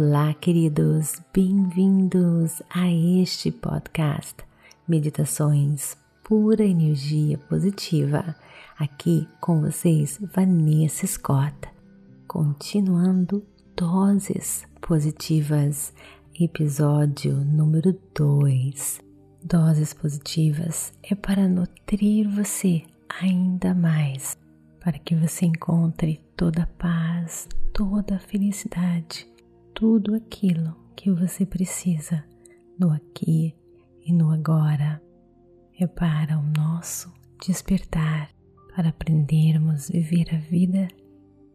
Olá, queridos, bem-vindos a este podcast Meditações Pura Energia Positiva. Aqui com vocês, Vanessa Scott, continuando Doses Positivas, episódio número 2. Doses positivas é para nutrir você ainda mais, para que você encontre toda a paz, toda a felicidade tudo aquilo que você precisa no aqui e no agora. É para o nosso despertar, para aprendermos a viver a vida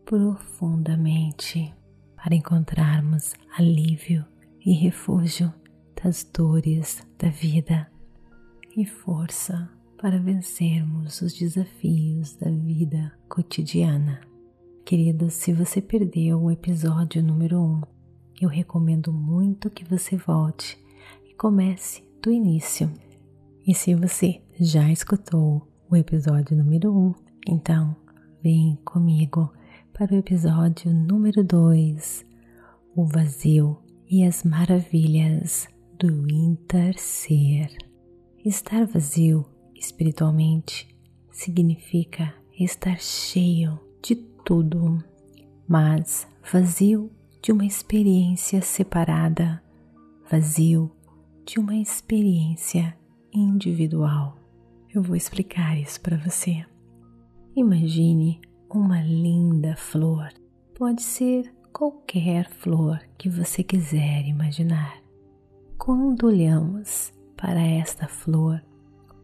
profundamente, para encontrarmos alívio e refúgio das dores da vida e força para vencermos os desafios da vida cotidiana. Querido, se você perdeu o episódio número 1, um, eu recomendo muito que você volte e comece do início. E se você já escutou o episódio número 1, um, então vem comigo para o episódio número 2, o vazio e as maravilhas do interser. Estar vazio espiritualmente significa estar cheio de tudo, mas vazio de uma experiência separada, vazio de uma experiência individual. Eu vou explicar isso para você. Imagine uma linda flor. Pode ser qualquer flor que você quiser imaginar. Quando olhamos para esta flor,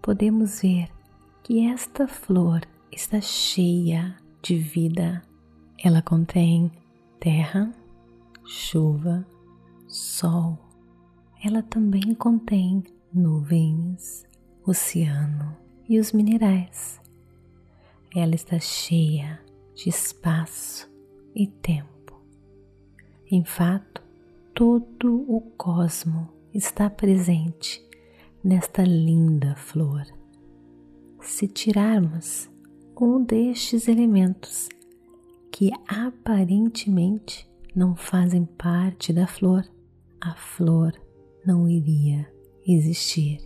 podemos ver que esta flor está cheia de vida. Ela contém terra, chuva, sol. Ela também contém nuvens, oceano e os minerais. Ela está cheia de espaço e tempo. Em fato, todo o cosmo está presente nesta linda flor. Se tirarmos um destes elementos que aparentemente não fazem parte da flor, a flor não iria existir.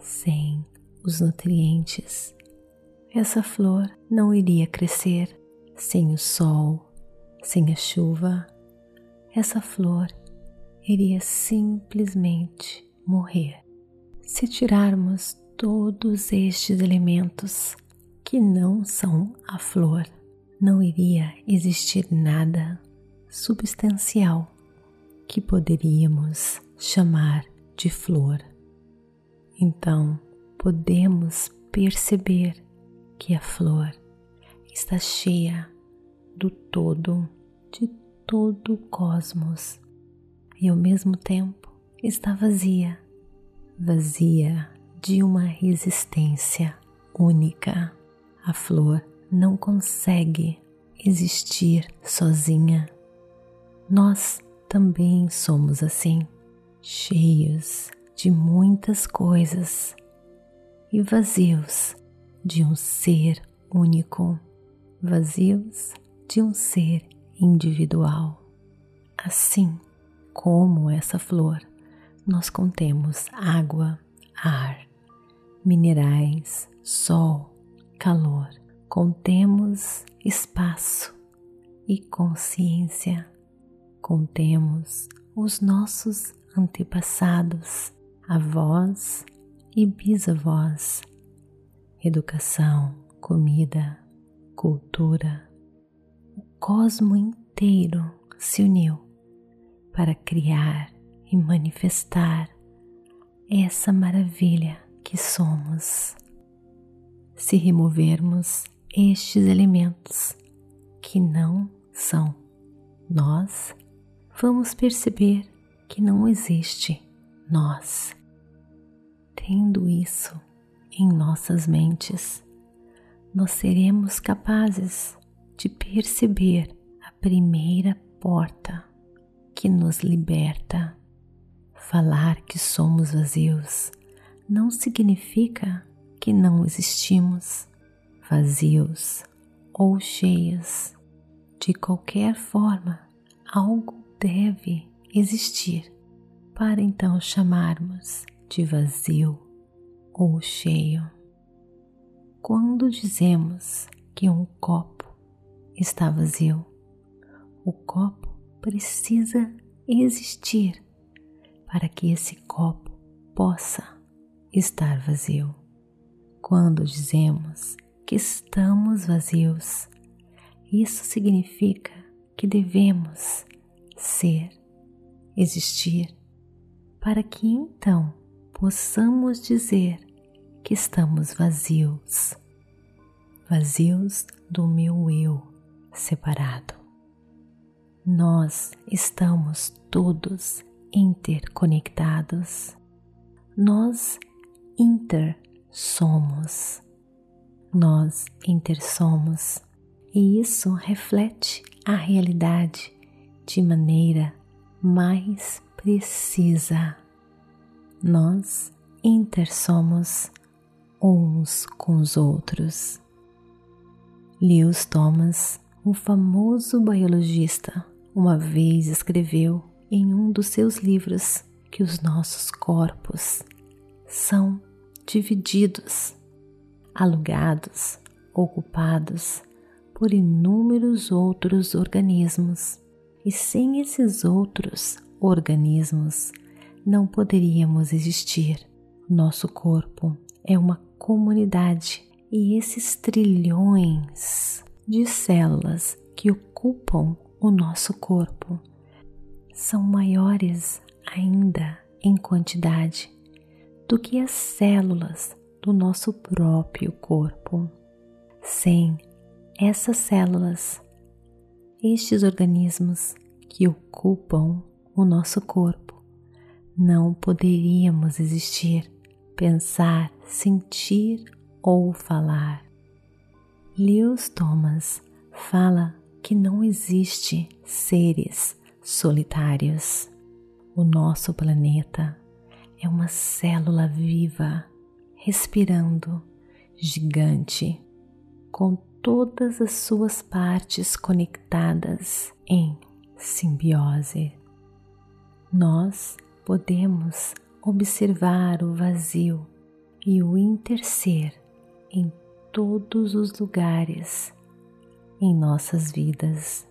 Sem os nutrientes, essa flor não iria crescer. Sem o sol, sem a chuva, essa flor iria simplesmente morrer. Se tirarmos todos estes elementos que não são a flor, não iria existir nada substancial que poderíamos chamar de flor. Então, podemos perceber que a flor está cheia do todo, de todo o cosmos e ao mesmo tempo está vazia, vazia de uma resistência única. A flor não consegue existir sozinha nós também somos assim, cheios de muitas coisas e vazios de um ser único, vazios de um ser individual. Assim como essa flor, nós contemos água, ar, minerais, sol, calor, contemos espaço e consciência contemos os nossos antepassados, avós e bisavós, educação, comida, cultura, o cosmo inteiro se uniu para criar e manifestar essa maravilha que somos. Se removermos estes elementos que não são nós, vamos perceber que não existe nós. Tendo isso em nossas mentes, nós seremos capazes de perceber a primeira porta que nos liberta. Falar que somos vazios não significa que não existimos, vazios ou cheios. De qualquer forma, algo deve existir para então chamarmos de vazio ou cheio. Quando dizemos que um copo está vazio, o copo precisa existir para que esse copo possa estar vazio. Quando dizemos que estamos vazios, isso significa que devemos ser, existir, para que então possamos dizer que estamos vazios, vazios do meu eu separado. Nós estamos todos interconectados. Nós inter somos. Nós intersomos e isso reflete a realidade de maneira mais precisa. Nós intersomos uns com os outros. Lewis Thomas, o famoso biologista, uma vez escreveu em um dos seus livros que os nossos corpos são divididos, alugados, ocupados por inúmeros outros organismos, e sem esses outros organismos não poderíamos existir. Nosso corpo é uma comunidade e esses trilhões de células que ocupam o nosso corpo são maiores ainda em quantidade do que as células do nosso próprio corpo. Sem essas células, estes organismos que ocupam o nosso corpo, não poderíamos existir, pensar, sentir ou falar. Lewis Thomas fala que não existe seres solitários. O nosso planeta é uma célula viva, respirando, gigante, com todas as suas partes conectadas em simbiose. Nós podemos observar o vazio e o interser em todos os lugares em nossas vidas.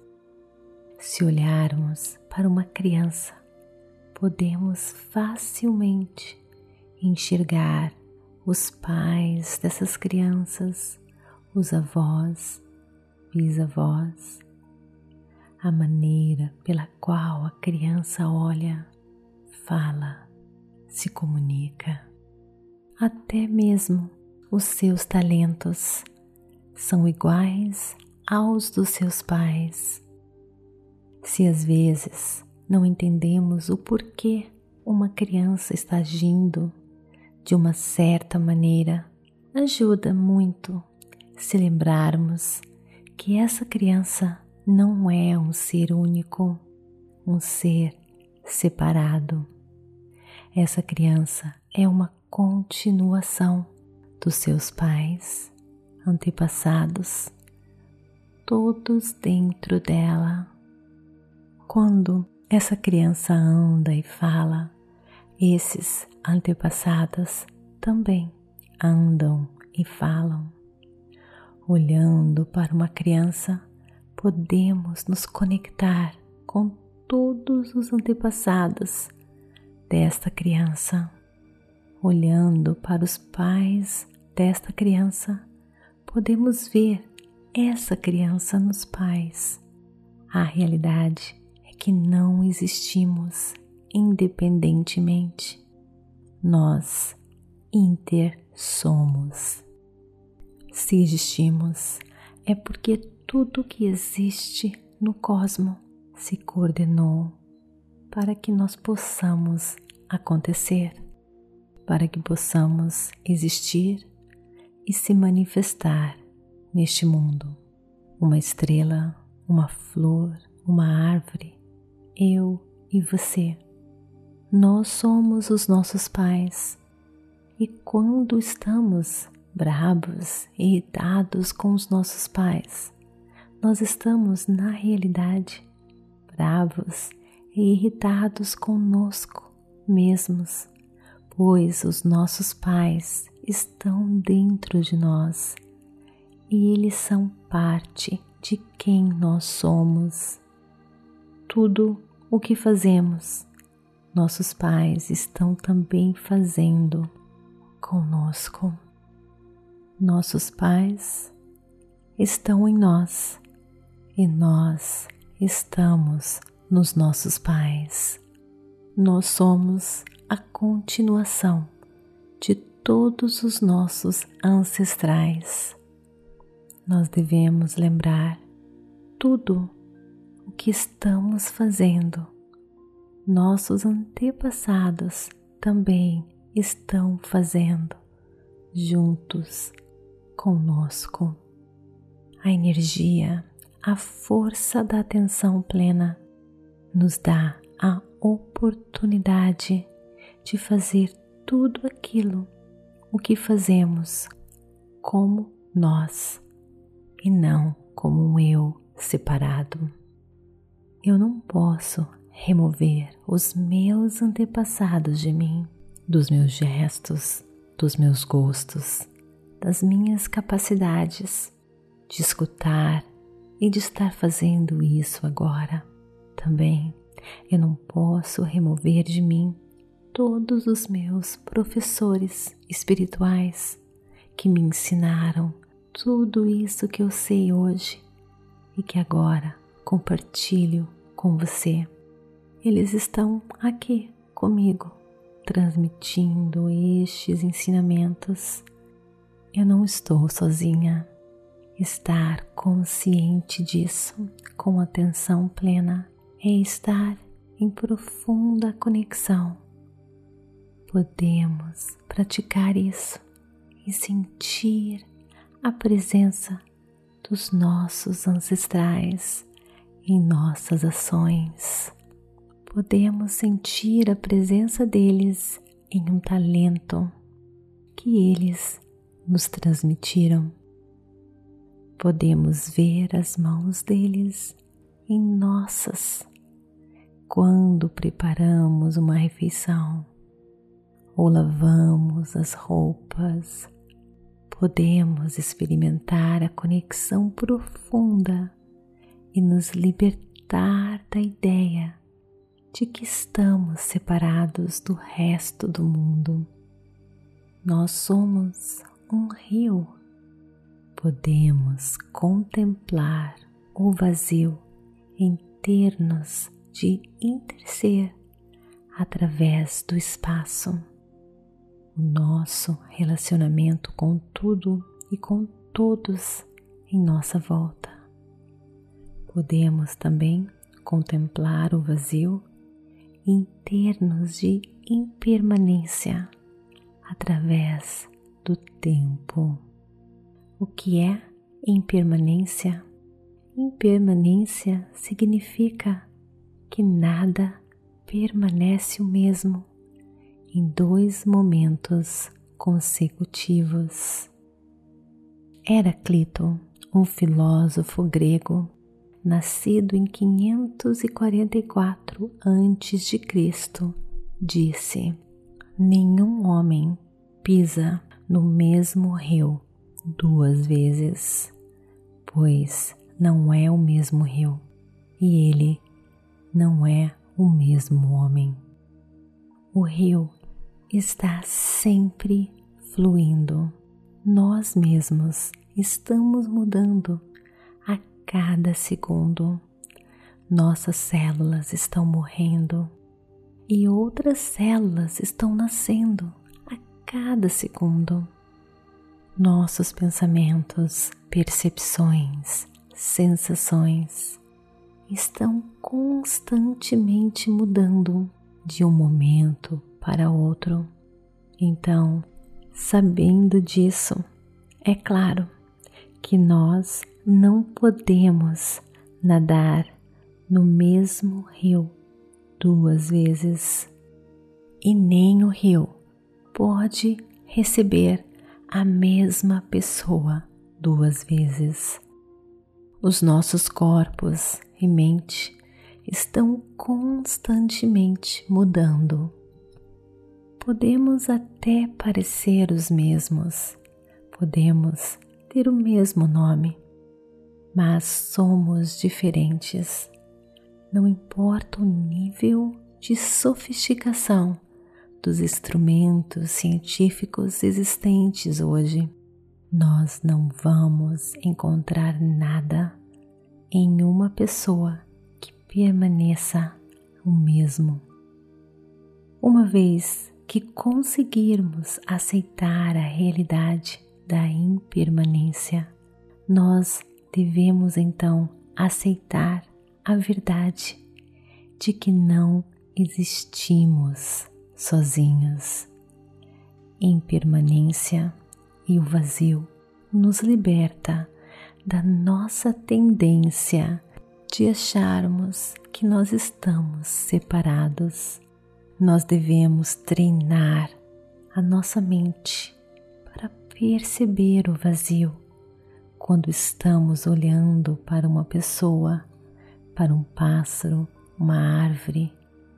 Se olharmos para uma criança, podemos facilmente enxergar os pais dessas crianças os avós, bisavós, a maneira pela qual a criança olha, fala, se comunica, até mesmo os seus talentos são iguais aos dos seus pais. Se às vezes não entendemos o porquê uma criança está agindo de uma certa maneira, ajuda muito se lembrarmos que essa criança não é um ser único, um ser separado. Essa criança é uma continuação dos seus pais, antepassados, todos dentro dela. Quando essa criança anda e fala, esses antepassados também andam e falam olhando para uma criança, podemos nos conectar com todos os antepassados desta criança. Olhando para os pais desta criança, podemos ver essa criança nos pais. A realidade é que não existimos independentemente. Nós inter somos. Se existimos, é porque tudo que existe no cosmo se coordenou para que nós possamos acontecer, para que possamos existir e se manifestar neste mundo. Uma estrela, uma flor, uma árvore, eu e você. Nós somos os nossos pais e quando estamos bravos, irritados com os nossos pais. Nós estamos, na realidade, bravos, e irritados conosco mesmos, pois os nossos pais estão dentro de nós e eles são parte de quem nós somos. Tudo o que fazemos, nossos pais estão também fazendo conosco. Nossos pais estão em nós e nós estamos nos nossos pais. Nós somos a continuação de todos os nossos ancestrais. Nós devemos lembrar tudo o que estamos fazendo. Nossos antepassados também estão fazendo juntos conosco a energia, a força da atenção plena nos dá a oportunidade de fazer tudo aquilo o que fazemos como nós e não como um eu separado. Eu não posso remover os meus antepassados de mim, dos meus gestos, dos meus gostos, das minhas capacidades de escutar e de estar fazendo isso agora. Também eu não posso remover de mim todos os meus professores espirituais que me ensinaram tudo isso que eu sei hoje e que agora compartilho com você. Eles estão aqui comigo, transmitindo estes ensinamentos. Eu não estou sozinha. Estar consciente disso com atenção plena é estar em profunda conexão. Podemos praticar isso e sentir a presença dos nossos ancestrais em nossas ações. Podemos sentir a presença deles em um talento que eles nos transmitiram podemos ver as mãos deles em nossas quando preparamos uma refeição ou lavamos as roupas. Podemos experimentar a conexão profunda e nos libertar da ideia de que estamos separados do resto do mundo. Nós somos um rio podemos contemplar o vazio em termos de interser através do espaço. O nosso relacionamento com tudo e com todos em nossa volta. Podemos também contemplar o vazio em termos de impermanência através do tempo. O que é impermanência? Impermanência significa que nada permanece o mesmo em dois momentos consecutivos. Heraclito, um filósofo grego, nascido em 544 a.C., disse: Nenhum homem pisa no mesmo rio duas vezes, pois não é o mesmo rio e ele não é o mesmo homem. O rio está sempre fluindo. Nós mesmos estamos mudando a cada segundo. Nossas células estão morrendo e outras células estão nascendo cada segundo nossos pensamentos, percepções, sensações estão constantemente mudando de um momento para outro. Então, sabendo disso, é claro que nós não podemos nadar no mesmo rio duas vezes e nem o rio pode receber a mesma pessoa duas vezes. Os nossos corpos e mente estão constantemente mudando. Podemos até parecer os mesmos, podemos ter o mesmo nome, mas somos diferentes. Não importa o nível de sofisticação dos instrumentos científicos existentes hoje, nós não vamos encontrar nada em uma pessoa que permaneça o mesmo. Uma vez que conseguirmos aceitar a realidade da impermanência, nós devemos então aceitar a verdade de que não existimos sozinhos. Impermanência e o vazio nos liberta da nossa tendência de acharmos que nós estamos separados. Nós devemos treinar a nossa mente para perceber o vazio quando estamos olhando para uma pessoa, para um pássaro, uma árvore,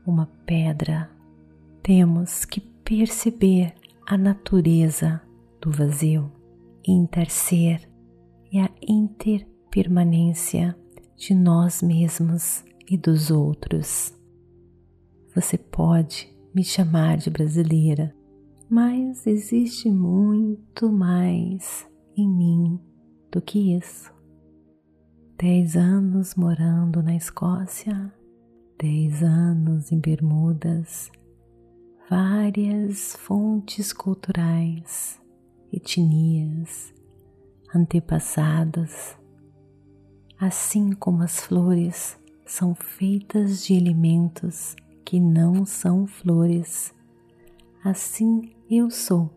uma pedra. Temos que perceber a natureza do vazio, interser e a interpermanência de nós mesmos e dos outros. Você pode me chamar de brasileira, mas existe muito mais em mim do que isso. Dez anos morando na Escócia, dez anos em Bermudas, várias fontes culturais, etnias, antepassados, assim como as flores são feitas de elementos que não são flores, assim eu sou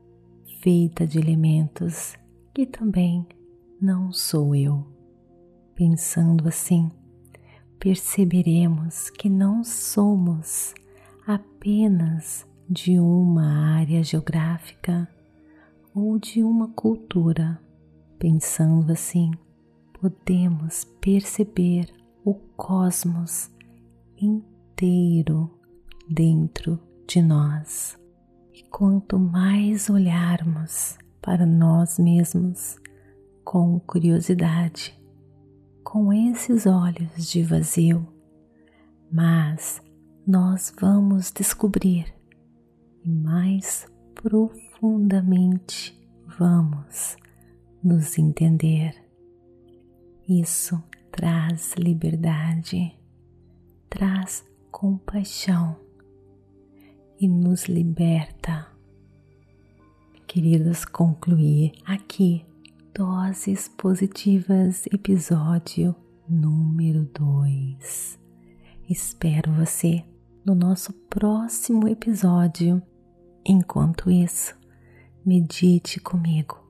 feita de elementos que também não sou eu. Pensando assim, perceberemos que não somos apenas de uma área geográfica ou de uma cultura Pensando assim, podemos perceber o cosmos inteiro dentro de nós. E quanto mais olharmos para nós mesmos com curiosidade, com esses olhos de vazio, mas nós vamos descobrir e mais profundamente vamos nos entender. Isso traz liberdade, traz compaixão e nos liberta. Queridos, concluir aqui Doses Positivas, episódio número 2. Espero você no nosso próximo episódio. Enquanto isso, medite comigo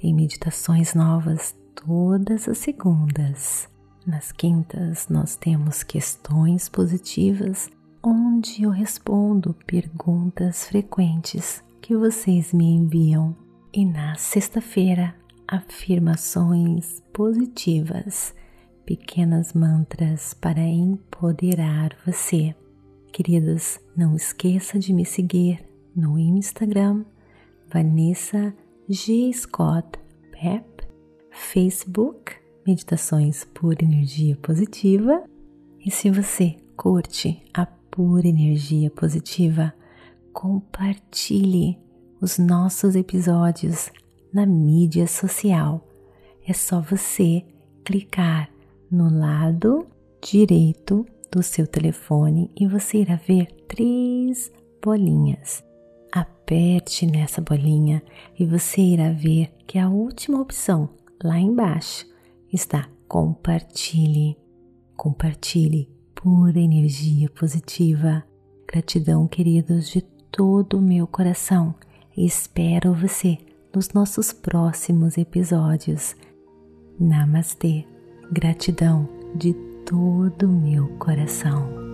tem meditações novas todas as segundas. Nas quintas, nós temos questões positivas, onde eu respondo perguntas frequentes que vocês me enviam. E na sexta-feira, afirmações positivas, pequenas mantras para empoderar você. Queridas, não esqueça de me seguir no Instagram, Vanessa G. Scott Pep, Facebook, Meditações por Energia Positiva. E se você curte a pura energia positiva, compartilhe os nossos episódios na mídia social. É só você clicar no lado direito do seu telefone e você irá ver três bolinhas aperte nessa bolinha e você irá ver que a última opção lá embaixo está compartilhe. Compartilhe pura energia positiva. Gratidão, queridos, de todo o meu coração. Espero você nos nossos próximos episódios. Namastê. Gratidão de todo o meu coração.